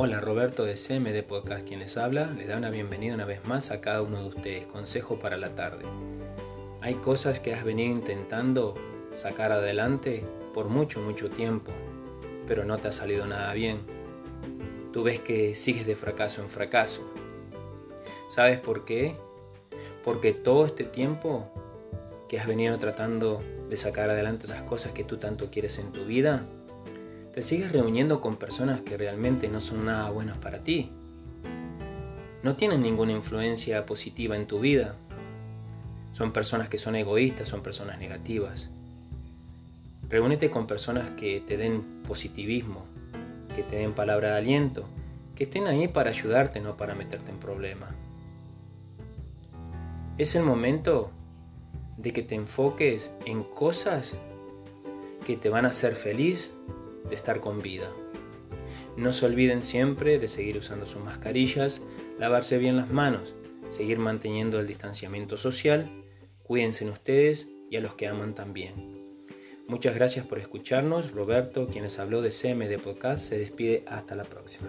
Hola, Roberto de CMD Podcast, quien les habla, le da una bienvenida una vez más a cada uno de ustedes. Consejo para la tarde. Hay cosas que has venido intentando sacar adelante por mucho, mucho tiempo, pero no te ha salido nada bien. Tú ves que sigues de fracaso en fracaso. ¿Sabes por qué? Porque todo este tiempo que has venido tratando de sacar adelante esas cosas que tú tanto quieres en tu vida, te sigues reuniendo con personas que realmente no son nada buenas para ti. No tienen ninguna influencia positiva en tu vida. Son personas que son egoístas, son personas negativas. Reúnete con personas que te den positivismo, que te den palabra de aliento, que estén ahí para ayudarte, no para meterte en problemas. Es el momento de que te enfoques en cosas que te van a hacer feliz de estar con vida. No se olviden siempre de seguir usando sus mascarillas, lavarse bien las manos, seguir manteniendo el distanciamiento social, cuídense ustedes y a los que aman también. Muchas gracias por escucharnos. Roberto, quien les habló de CMD Podcast, se despide hasta la próxima.